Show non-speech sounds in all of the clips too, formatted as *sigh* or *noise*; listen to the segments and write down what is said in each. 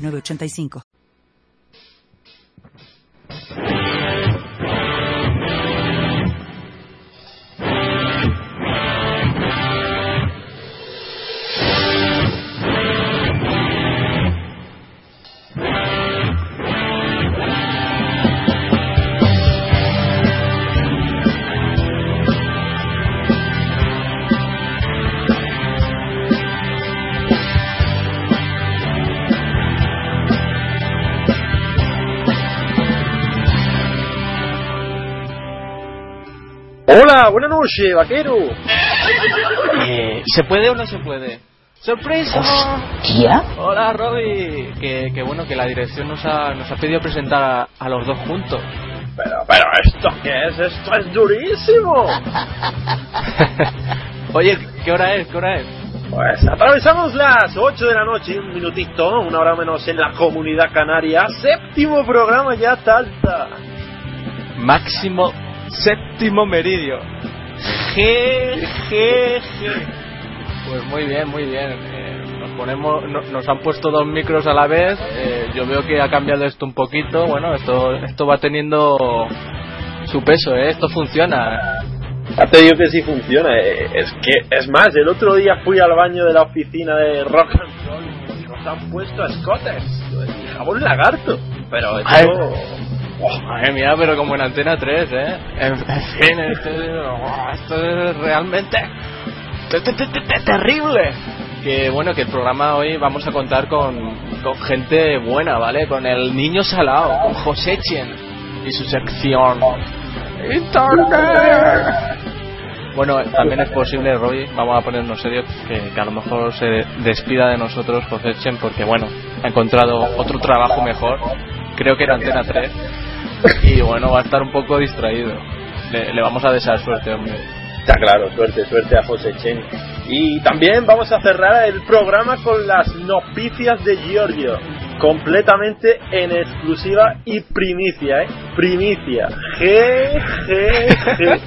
8985. noche, vaquero. Eh, ¿Se puede o no se puede? ¡Sorpresa! ¿Hostia? Hola, Robbie. Que, que, bueno, que la dirección nos ha, nos ha pedido presentar a, los dos juntos. Pero, pero, ¿esto qué es? ¡Esto es durísimo! *laughs* Oye, ¿qué hora es? ¿Qué hora es? Pues atravesamos las 8 de la noche, un minutito, una hora menos en la comunidad canaria. Séptimo programa ya, Talta. Máximo séptimo meridio. G. Pues muy bien, muy bien. Eh, nos ponemos, no- nos han puesto dos micros a la vez. Eh, yo veo que ha cambiado esto un poquito. Bueno, esto, esto va teniendo su peso, ¿eh? Esto funciona. Ya te digo que sí funciona. eh, Es que, es más, el otro día fui al baño de la oficina de Rock and Roll y nos han puesto escotes. Y jabón lagarto. Pero Ay. Oh, Madre mía, pero como en Antena 3, ¿eh? En, fin, esto, es- oh, esto es realmente te- te- te- te- terrible. Que bueno, que el programa hoy vamos a contar con, con gente buena, ¿vale? Con el niño salado, con José Chen y su sección. Internet. Bueno, también es posible, Roy, vamos a ponernos serios, que, que a lo mejor se despida de nosotros José Chen porque, bueno, ha encontrado otro trabajo mejor. Creo que era Antena 3. Y bueno, va a estar un poco distraído. Le, le vamos a desear suerte, hombre. Está claro, suerte, suerte a José Chen. Y también vamos a cerrar el programa con las noticias de Giorgio. Completamente en exclusiva y primicia, ¿eh? Primicia. G, G, G.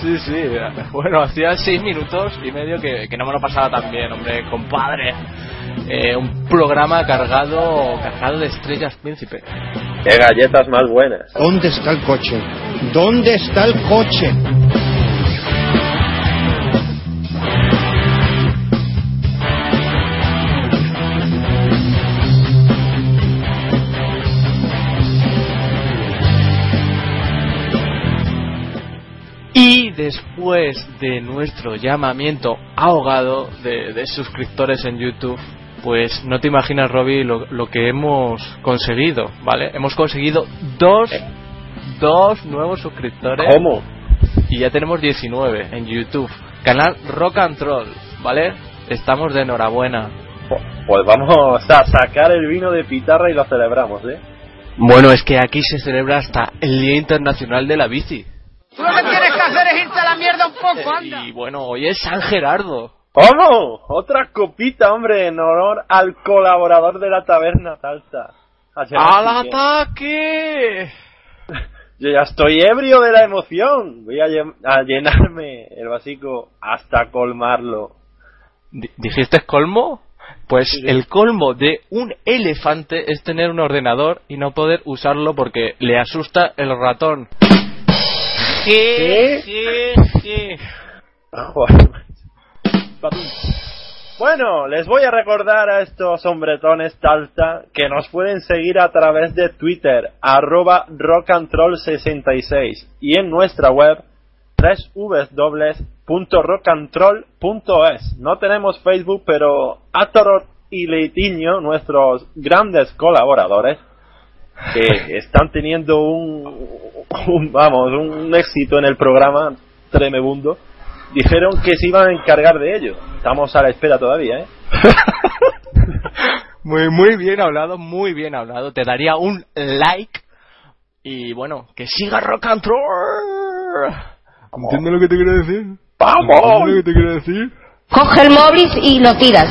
Sí, sí. Bueno, hacía seis minutos y medio que, que no me lo pasaba tan bien, hombre, compadre. Eh, un programa cargado, cargado de estrellas príncipe. Qué galletas más buenas. ¿Dónde está el coche? ¿Dónde está el coche? Después de nuestro llamamiento ahogado de, de suscriptores en YouTube, pues no te imaginas, Robbie, lo, lo que hemos conseguido, ¿vale? Hemos conseguido dos, dos nuevos suscriptores. ¿Cómo? Y ya tenemos 19 en YouTube. Canal Rock and Roll, ¿vale? Estamos de enhorabuena. Pues vamos a sacar el vino de pitarra y lo celebramos, ¿eh? Bueno, es que aquí se celebra hasta el Día Internacional de la Bici. A la mierda un poco, anda. Y bueno, hoy es San Gerardo. ¿Cómo? Otra copita, hombre, en honor al colaborador de la taberna Talta. A Gerard ¡Al Piqué. ataque! *laughs* Yo ya estoy ebrio de la emoción. Voy a, llen- a llenarme el vasico hasta colmarlo. Di- ¿Dijiste colmo? Pues Sí, sí. el colmo de un elefante es tener un ordenador y no poder usarlo porque le asusta el ratón. ¿Qué? Je, je. Joder. Bueno, les voy a recordar a estos hombretones Talta que nos pueden seguir a través de Twitter, arroba rockandroll66 y en nuestra web www.rockandroll.es. No tenemos Facebook, pero Atorot y Leitiño, nuestros grandes colaboradores, que están teniendo un, un- vamos, un éxito en el programa tremebundo, dijeron que se iban a encargar de ello. Estamos a la espera todavía, ¿eh? *laughs* Muy, muy bien hablado, muy bien hablado. Te daría un like. Y bueno, que siga rock and roll. ¿Entiendes lo que te quiero decir? ¡Vamos! ¿Entiendes lo que te quiero decir? Coge el móvil y lo tiras.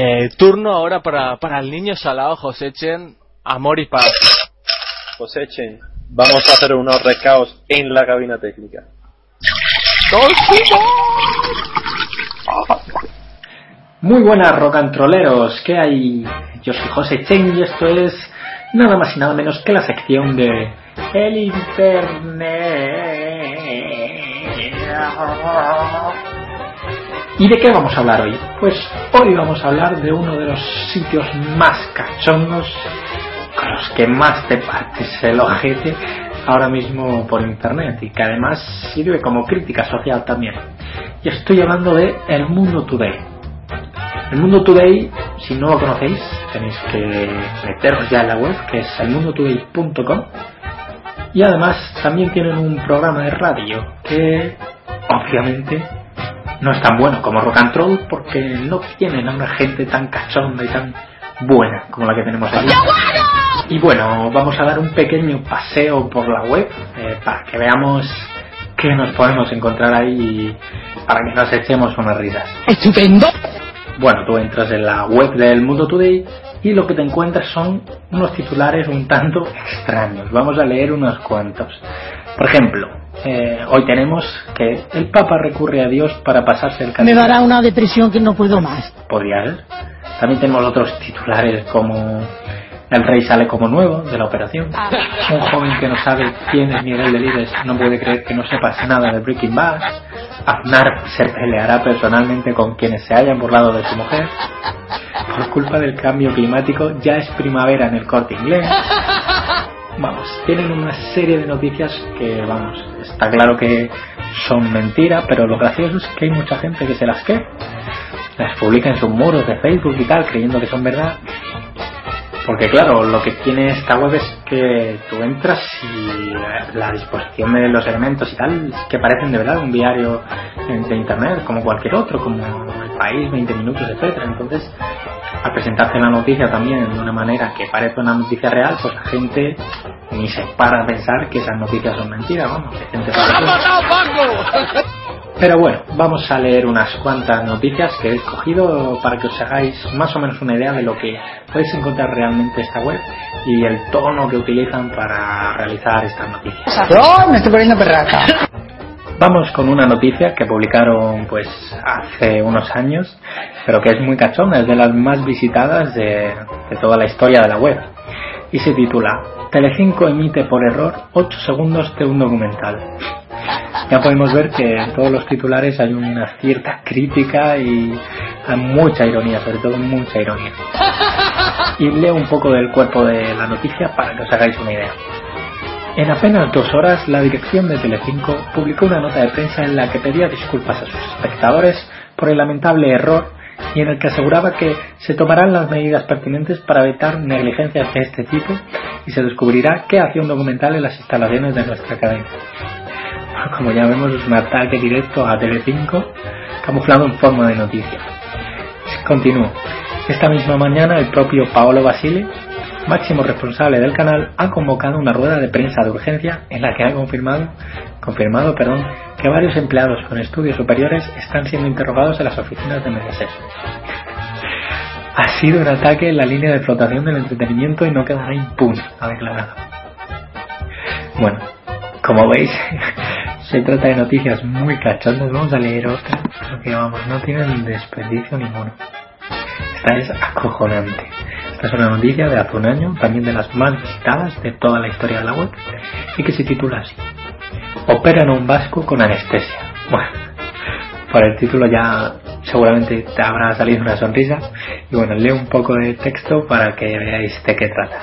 Eh, turno ahora para, para el niño salado, José Chen, amor y paz. Cosechen. Vamos a hacer unos recaos en la cabina técnica. Muy buenas rocantroleros, ¿qué hay? Yo soy José Chen y esto es nada más y nada menos que la sección de El Internet. ¿Y de qué vamos a hablar hoy? Pues hoy vamos a hablar de uno de los sitios más cachondos, con los que más te partes el ojete ahora mismo por internet y que además sirve como crítica social también. Y estoy hablando de El Mundo Today. El Mundo Today, si no lo conocéis, tenéis que meteros ya en la web, que es elmundotoday.com. Y además también tienen un programa de radio que, obviamente, no es tan bueno como Rock and Roll porque no tienen a una gente tan cachonda y tan buena como la que tenemos aquí. Y bueno, vamos a dar un pequeño paseo por la web eh, para que veamos qué nos podemos encontrar ahí para que nos echemos unas risas. ¡Estupendo! Bueno, tú entras en la web del Mundo Today y lo que te encuentras son unos titulares un tanto extraños. Vamos a leer unos cuantos. Por ejemplo, eh, hoy tenemos que el Papa recurre a Dios para pasarse el Me castigo. dará una depresión que no puedo más. Podría ser. También tenemos otros titulares como El rey sale como nuevo de la operación. Un joven que no sabe quién es Miguel Delibes no puede creer que no sepas nada de Breaking Bad. Aznar se peleará personalmente con quienes se hayan burlado de su mujer. Por culpa del cambio climático ya es primavera en el corte inglés. Vamos, tienen una serie de noticias que, vamos, está claro que son mentiras, pero lo gracioso es que hay mucha gente que se las cree las publica en sus muros de Facebook y tal, creyendo que son verdad. Porque claro, lo que tiene esta web es que tú entras y la disposición de los elementos y tal, que parecen de verdad un diario de internet, como cualquier otro, como El País, 20 minutos, etcétera. Entonces, al presentarte la noticia también de una manera que parece una noticia real, pues la gente ni se para a pensar que esas noticias son mentiras, vamos, gente Pero bueno, vamos a leer unas cuantas noticias que he escogido para que os hagáis más o menos una idea de lo que podéis encontrar realmente esta web y el tono que utilizan para realizar estas noticias. ¡Oh, me estoy poniendo perraca! Vamos con una noticia que publicaron pues hace unos años, pero que es muy cachona, es de las más visitadas de, de toda la historia de la web. Y se titula Telecinco emite por error 8 segundos de un documental ya podemos ver que en todos los titulares hay una cierta crítica y hay mucha ironía, sobre todo mucha ironía. Y leo un poco del cuerpo de la noticia para que os hagáis una idea. En apenas dos horas, la dirección de Telecinco publicó una nota de prensa en la que pedía disculpas a sus espectadores por el lamentable error y en el que aseguraba que se tomarán las medidas pertinentes para evitar negligencias de este tipo y se descubrirá qué hacía un documental en las instalaciones de nuestra cadena. *laughs* como ya vemos, es un ataque directo a Telecinco, camuflado en forma de noticia. Continúo. Esta misma mañana, el propio Paolo Basile, máximo responsable del canal, ha convocado una rueda de prensa de urgencia en la que ha confirmado, confirmado perdón, que varios empleados con estudios superiores están siendo interrogados en las oficinas de Mediaset. Ha sido un ataque en la línea de flotación del entretenimiento y no quedará impune, ha declarado. Bueno, como veis, *laughs* se trata de noticias muy cachondas. Vamos a leer otra, porque vamos, no tienen desperdicio ninguno. Esta es acojonante. Es una noticia de hace un año, también de las más visitadas de toda la historia de la web, y que se titula así. Operan un vasco con anestesia. Bueno, por el título ya seguramente te habrá salido una sonrisa. Y bueno, leo un poco de texto para que veáis de qué trata.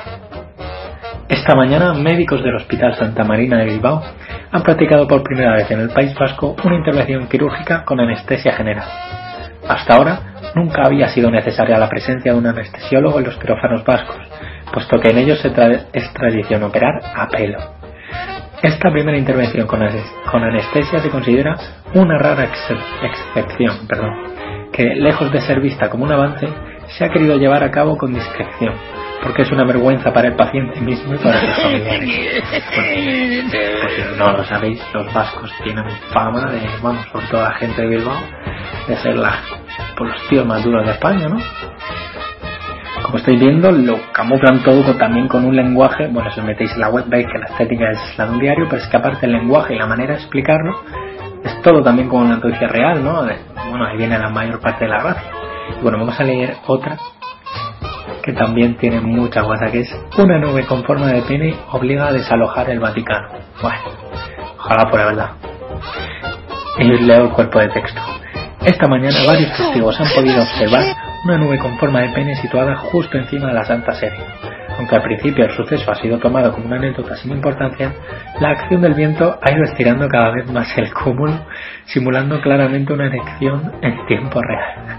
Esta mañana, médicos del Hospital Santa Marina de Bilbao han practicado por primera vez en el País Vasco una intervención quirúrgica con anestesia general. Hasta ahora, nunca había sido necesaria la presencia de un anestesiólogo en los quirófanos vascos, puesto que en ellos es tradición operar a pelo. Esta primera intervención con, anestesia se considera una rara excepción, que lejos de ser vista como un avance, se ha querido llevar a cabo con discreción, porque es una vergüenza para el paciente mismo y para sus familiares. *laughs* si no lo sabéis, los vascos tienen fama de, vamos, por toda la gente de Bilbao, de ser la, por los tíos más duros de España, ¿no? Como estáis viendo, lo camuflan todo también con un lenguaje, bueno, si os metéis en la web veis que la estética es la de un diario, pero es que aparte el lenguaje y la manera de explicarlo, es todo también como una noticia real, ¿no? bueno, ahí viene la mayor parte de la gracia. Y bueno, vamos a leer otra que también tiene mucha guasa, que es una nube con forma de pene obliga a desalojar el Vaticano. Bueno, ojalá la verdad. Y leo el cuerpo de texto. Esta mañana varios testigos han podido observar una nube con forma de pene situada justo encima de la Santa Sede. Aunque al principio el suceso ha sido tomado como una anécdota sin importancia, la acción del viento ha ido estirando cada vez más el cúmulo, simulando claramente una erección en tiempo real.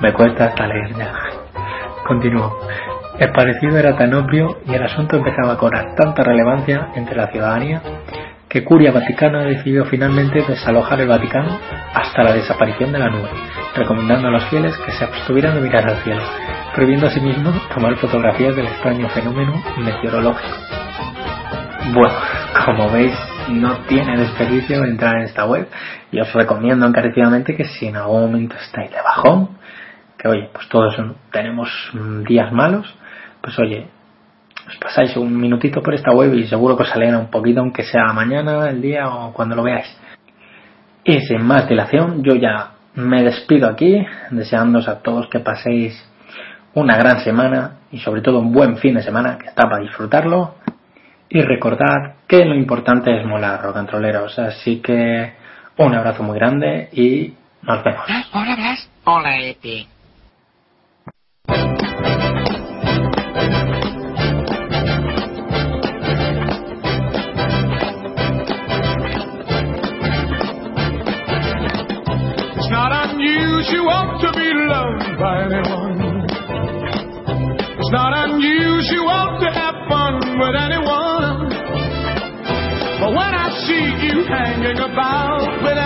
Me cuesta hasta leer ya. Continuó. El parecido era tan obvio y el asunto empezaba a cobrar tanta relevancia entre la ciudadanía que Curia Vaticana decidió finalmente desalojar el Vaticano hasta la desaparición de la nube, recomendando a los fieles que se abstuvieran de mirar al cielo, prohibiendo asimismo tomar fotografías del extraño fenómeno meteorológico. Bueno, como veis, no tiene desperdicio entrar en esta web y os recomiendo encarecidamente que si en algún momento estáis de bajón, que oye, pues todos tenemos días malos, pues oye, os pasáis un minutito por esta web y seguro que os alegra un poquito, aunque sea mañana, el día o cuando lo veáis. Y sin más dilación, yo ya me despido aquí, deseándoos a todos que paséis una gran semana y sobre todo un buen fin de semana que está para disfrutarlo. Y recordad que lo importante es molar, rocantroleros. Así que un abrazo muy grande y nos vemos. Hola, Blas. Hola, Eti. It's not unusual to be loved by anyone. It's not unusual to have fun with anyone. But when I see you hanging about with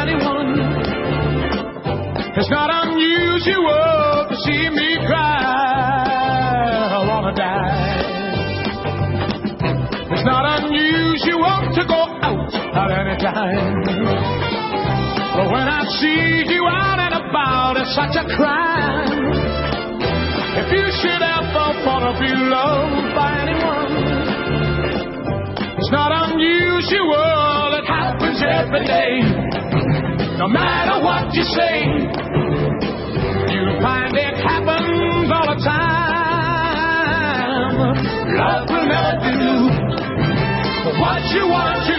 But when I see you out and about, it's such a crime. If you should ever wanna be loved by anyone, it's not unusual, it happens every day. No matter what you say, you find it happens all the time. Love will never do what you want to.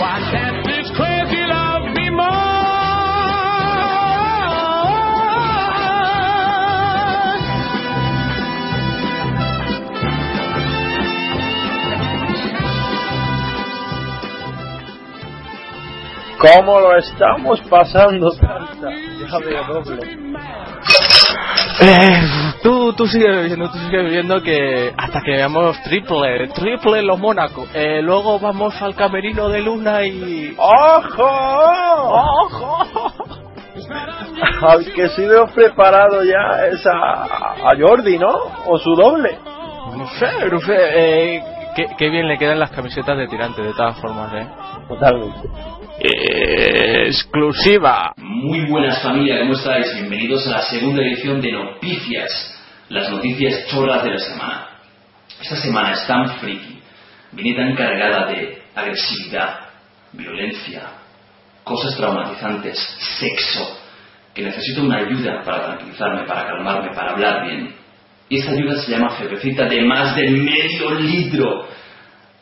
Why can't this crazy love be more? ¿Cómo lo estamos pasando, Santa? Ya veo doble. Eh, tú, tú sigues viviendo, tú sigues viviendo que hasta que veamos triple, triple los Mónaco. Eh, luego vamos al camerino de Luna y... ¡Ojo! ¡Ojo! *laughs* Al que sí veo preparado ya es a, a Jordi, ¿no? O su doble. No sé, no sé. Eh, qué, qué bien le quedan las camisetas de tirante, de todas formas, ¿eh? Totalmente. Eh, exclusiva. Muy buenas familia, ¿cómo estáis? Bienvenidos a la segunda edición de Noticias, las noticias chorras de la semana. Esta semana es tan friki, viene tan cargada de agresividad, violencia, cosas traumatizantes, sexo, que necesito una ayuda para tranquilizarme, para calmarme, para hablar bien. Y esa ayuda se llama Febrecita de más de medio litro.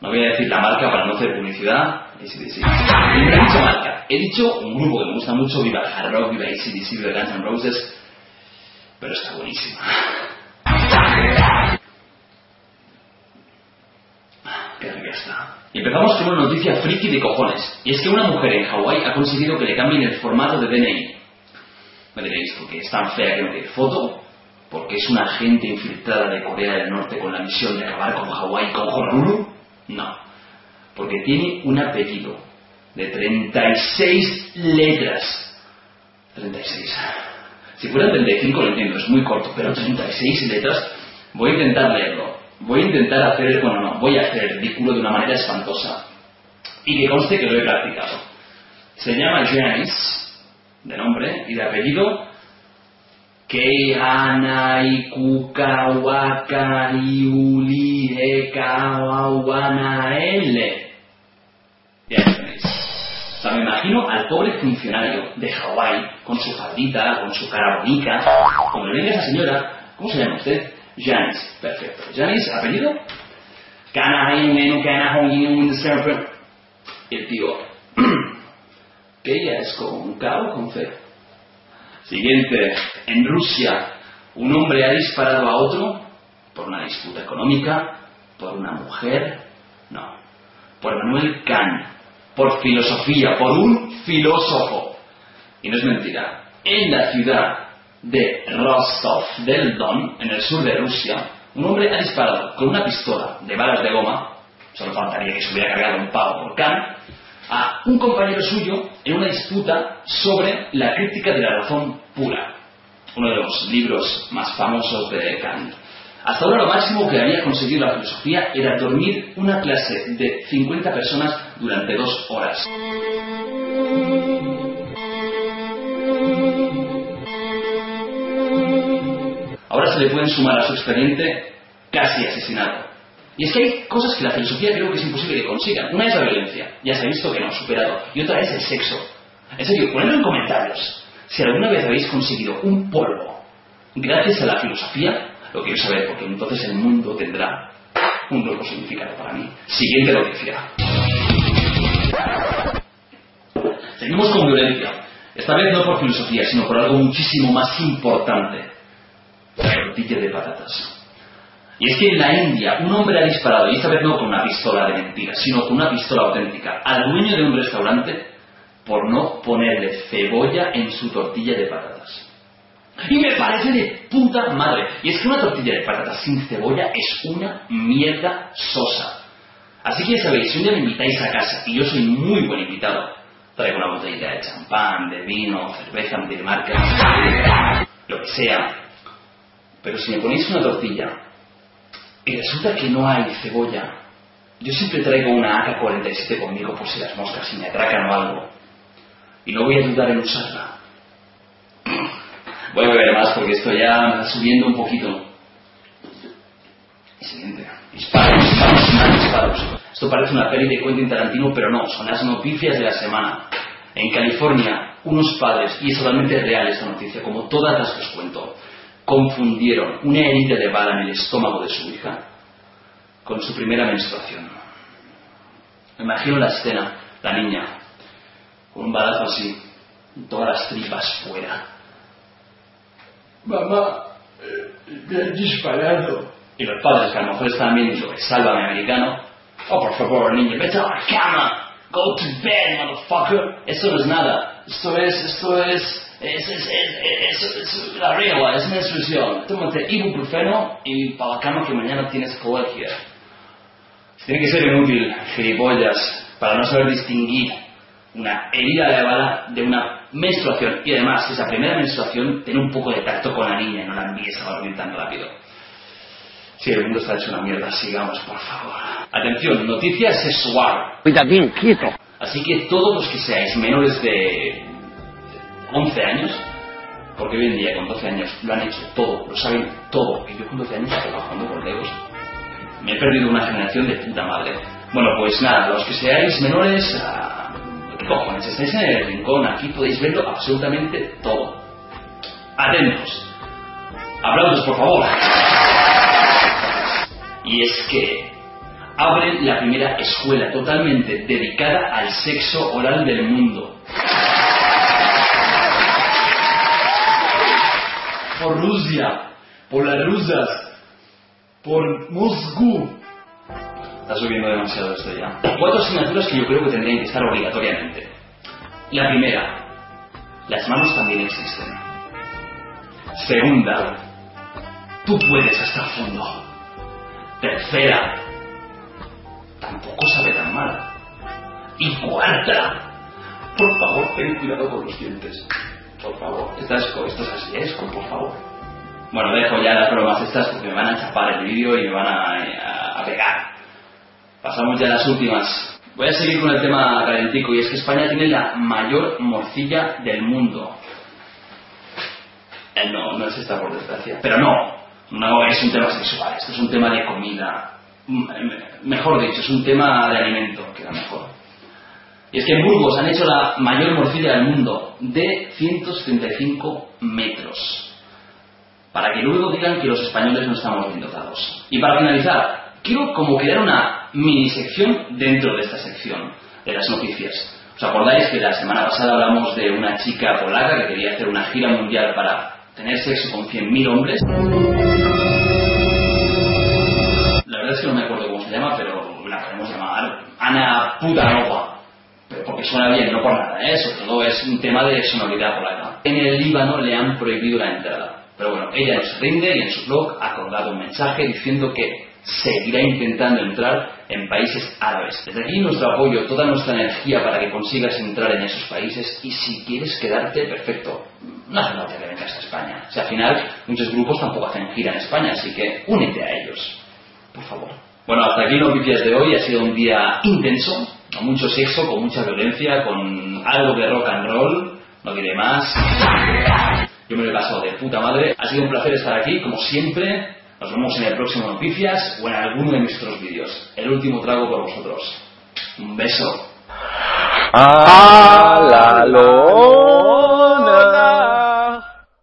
No voy a decir la marca para no hacer publicidad. ACDC. He dicho marca. He dicho un grupo que me gusta mucho, viva Hard Rock, viva ACDC, viva Guns N' Roses. Pero está buenísima. Y empezamos con una noticia friki de cojones. Y es que una mujer en Hawái ha conseguido que le cambien el formato de DNI. Me diréis, porque es tan fea que no tiene foto, porque es una agente infiltrada de Corea del Norte con la misión de acabar con Hawái con Honolulu. No, porque tiene un apellido de 36 letras. 36. Si fuera 35 lo entiendo, es muy corto, pero 36 letras, voy a intentar leerlo. Voy a intentar hacer, bueno, no, voy a hacer el ridículo de una manera espantosa. Y que conste que lo he practicado. Se llama Janice, de nombre, y de apellido, Keihanaikukawakariyulihekawanaele. Ya lo tenéis. O sea, me imagino al pobre funcionario de Hawái, con su faldita, con su cara bonita, como le venga esa señora, ¿cómo se llama usted? Janice, perfecto. Janice, apellido? El tío, *clears throat* que ella es con K o con C. Siguiente, en Rusia, un hombre ha disparado a otro por una disputa económica, por una mujer, no, por Manuel Kant, por filosofía, por un filósofo. Y no es mentira, en la ciudad de Rostov del Don, en el sur de Rusia, un hombre ha disparado con una pistola de balas de goma, solo faltaría que se hubiera cargado un pavo por Kant, a un compañero suyo en una disputa sobre la crítica de la razón pura, uno de los libros más famosos de Kant. Hasta ahora lo máximo que había conseguido la filosofía era dormir una clase de 50 personas durante dos horas. Ahora se le pueden sumar a su expediente casi asesinato. Y es que hay cosas que la filosofía creo que es imposible que consigan. Una es la violencia, ya se ha visto que no, superado. Y otra es el sexo. En serio, ponedlo en comentarios. Si alguna vez habéis conseguido un polvo gracias a la filosofía, lo quiero saber, porque entonces el mundo tendrá un nuevo significado para mí. Siguiente noticia. Seguimos con violencia. Esta vez no por filosofía, sino por algo muchísimo más importante. La tortilla de patatas. Y es que en la India un hombre ha disparado, y esta vez no con una pistola de mentira, sino con una pistola auténtica, al dueño de un restaurante por no ponerle cebolla en su tortilla de patatas. Y me parece de puta madre. Y es que una tortilla de patatas sin cebolla es una mierda sosa. Así que ya sabéis, si un día me invitáis a casa y yo soy muy buen invitado, traigo una botellita de champán, de vino, cerveza, de marca, lo que sea. Pero si me ponéis una tortilla y resulta que no hay cebolla, yo siempre traigo una AK-47 conmigo por si las moscas si me atracan o algo. Y no voy a dudar en usarla. Voy a beber más porque esto ya subiendo un poquito. Siguiente. Disparos, disparos, disparos. Esto parece una peli de Quentin Tarantino, pero no, son las noticias de la semana. En California, unos padres, y es totalmente real esta noticia, como todas las que os cuento, confundieron una herida de bala en el estómago de su hija con su primera menstruación. Me imagino la escena, la niña, con un balazo así, todas las tripas fuera. Mamá, me han disparado. Y los padres, que a lo mejor están viendo el sálvame americano, oh, por favor, niño, vete a la cama, go to bed, motherfucker. Eso no es nada. Esto es, esto es, es, es, es, es, es la regla, es menstruación. Tómate ibuprofeno y para la cama que mañana tienes colegio. Tiene que ser inútil, gilipollas, para no saber distinguir una herida de bala de una menstruación. Y además, esa primera menstruación, tiene un poco de tacto con la niña y no la envíes a dormir tan rápido. Sí, el mundo está hecho una mierda, sigamos, por favor. Atención, noticia sexual. Cuidadín, quieto. Así que todos los que seáis menores de 11 años, porque hoy en día con 12 años lo han hecho todo, lo saben todo, y yo con 12 años estoy trabajando por dedos, me he perdido una generación de puta madre. Bueno, pues nada, los que seáis menores, ¿qué cojones? Estáis en el rincón, aquí podéis verlo absolutamente todo. Atentos. Aplausos, por favor. Y es que abren la primera escuela totalmente dedicada al sexo oral del mundo. Por Rusia, por las rusas, por Moscú. Está subiendo demasiado esto ya. Cuatro asignaturas que yo creo que tendrían que estar obligatoriamente. La primera, las manos también existen. Segunda, tú puedes hasta el fondo. Tercera, tampoco sabe tan mal. Y cuarta, por favor, ten cuidado con los dientes. Por favor, esto es, esto es así, es con por favor. Bueno, dejo ya las bromas estas porque me van a chapar el vídeo y me van a, pegar. Pasamos ya a las últimas. Voy a seguir con el tema calentico y es que España tiene la mayor morcilla del mundo. Eh, no, no es esta por desgracia. Pero no, no es un tema sexual, esto es un tema de comida. Mm, eh, Mejor dicho, es un tema de alimento, queda mejor. Es que en Burgos han hecho la mayor morcilla del mundo, de 175 metros. Para que luego digan que los españoles no estamos bien dotados. Y para finalizar, quiero como crear una mini sección dentro de esta sección, de las noticias. ¿Os acordáis que la semana pasada hablamos de una chica polaca que quería hacer una gira mundial para tener sexo con 100.000 hombres? La verdad es que no me acuerdo cómo se llama, pero la podemos llamar Ana Putanova. Porque suena bien, no por nada, ¿eh? sobre todo es un tema de sonoridad polaca. En el Líbano le han prohibido la entrada. Pero bueno, ella no se rinde y en su blog ha colgado un mensaje diciendo que seguirá intentando entrar en países árabes. Desde aquí nuestro apoyo, toda nuestra energía para que consigas entrar en esos países y si quieres quedarte, perfecto. No hace falta que vengas a España. O sea, al final muchos grupos tampoco hacen gira en España, así que únete a ellos. Por favor. Bueno, hasta aquí noticias de hoy. Ha sido un día intenso, con mucho sexo, con mucha violencia, con algo de rock and roll. No diré más. Yo me lo he pasado de puta madre. Ha sido un placer estar aquí, como siempre. Nos vemos en el próximo Noticias o en alguno de nuestros vídeos. El último trago por vosotros. Un beso. ¡A la lona!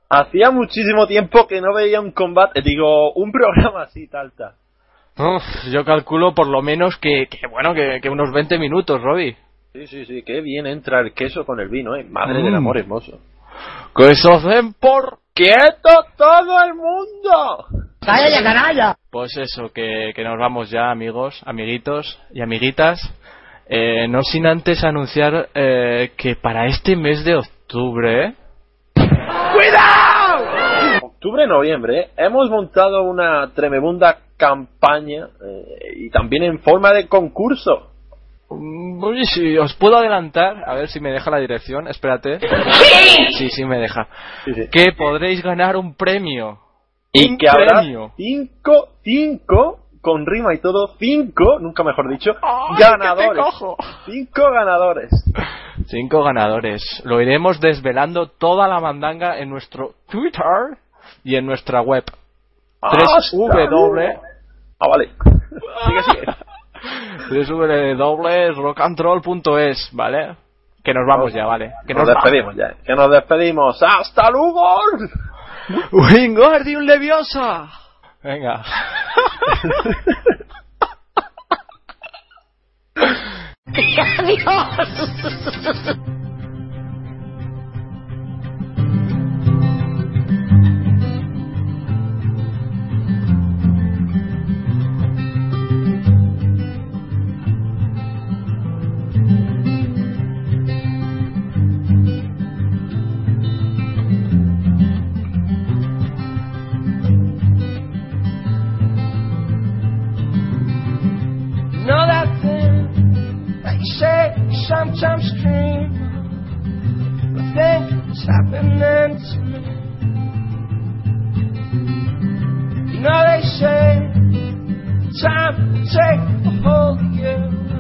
Hacía muchísimo tiempo que no veía un combate, digo, un programa así, talta. Uf, yo calculo por lo menos que, que bueno, que, que unos 20 minutos, Robbie. Sí, sí, sí, qué bien entra el queso con el vino, eh. Madre Mm. del amor hermoso. Que se hacen por... ¡Quieto todo el mundo! ¡Cállate, canalla! Pues eso, que, que nos vamos ya, amigos, amiguitos y amiguitas. Eh, no sin antes anunciar eh, que para este mes de octubre... Octubre, noviembre, eh, hemos montado una tremebunda campaña eh, y también en forma de concurso. Uy, sí, os puedo adelantar, a ver si me deja la dirección, espérate. Sí, sí me deja. Sí, sí. Que podréis ganar un premio. Y un que habrá premio. cinco, cinco, con rima y todo, cinco, nunca mejor dicho, ¡Ay, que te ganadores. cojo! Cinco ganadores. Cinco ganadores. Lo iremos desvelando toda la mandanga en nuestro Twitter y en nuestra web. Tres ¡Hasta W. luego! Ah, vale. *laughs* sigue, sigue. www.rockandroll.es, ¿vale? Que nos vamos ya, ¿vale? Que nos nos despedimos ya. Que nos despedimos. ¡Hasta luego! Wingardium Leviosa. Venga. *laughs* You time to take a hold of you.